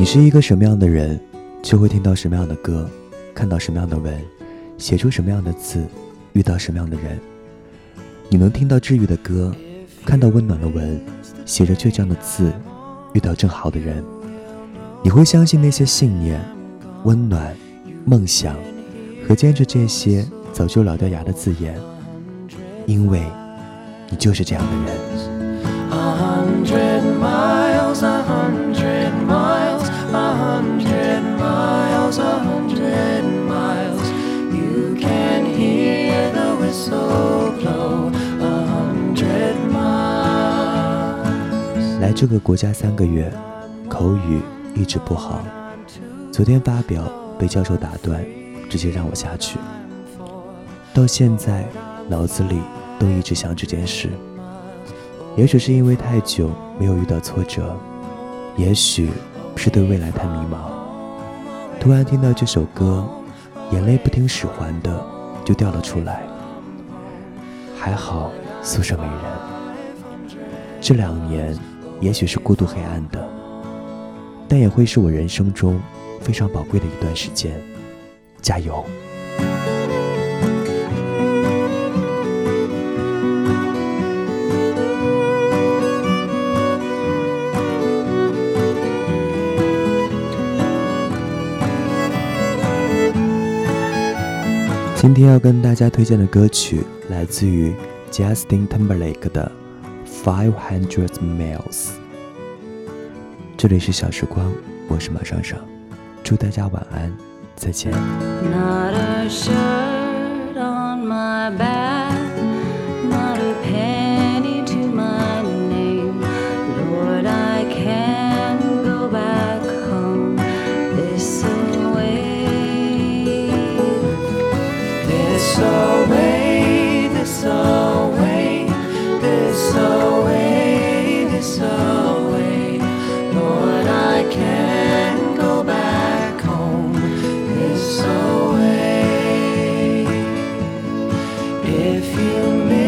你是一个什么样的人，就会听到什么样的歌，看到什么样的文，写出什么样的字，遇到什么样的人。你能听到治愈的歌，看到温暖的文，写着倔强的字，遇到正好的人。你会相信那些信念、温暖、梦想和坚持这些早就老掉牙的字眼，因为你就是这样的人。来这个国家三个月，口语一直不好。昨天发表被教授打断，直接让我下去。到现在脑子里都一直想这件事。也许是因为太久没有遇到挫折，也许是对未来太迷茫。突然听到这首歌，眼泪不听使唤的就掉了出来。还好宿舍没人。这两年也许是孤独黑暗的，但也会是我人生中非常宝贵的一段时间。加油！今天要跟大家推荐的歌曲来自于 Justin Timberlake 的《Five Hundred Miles》。这里是小时光，我是马上上，祝大家晚安，再见。Not a shirt on my back. If you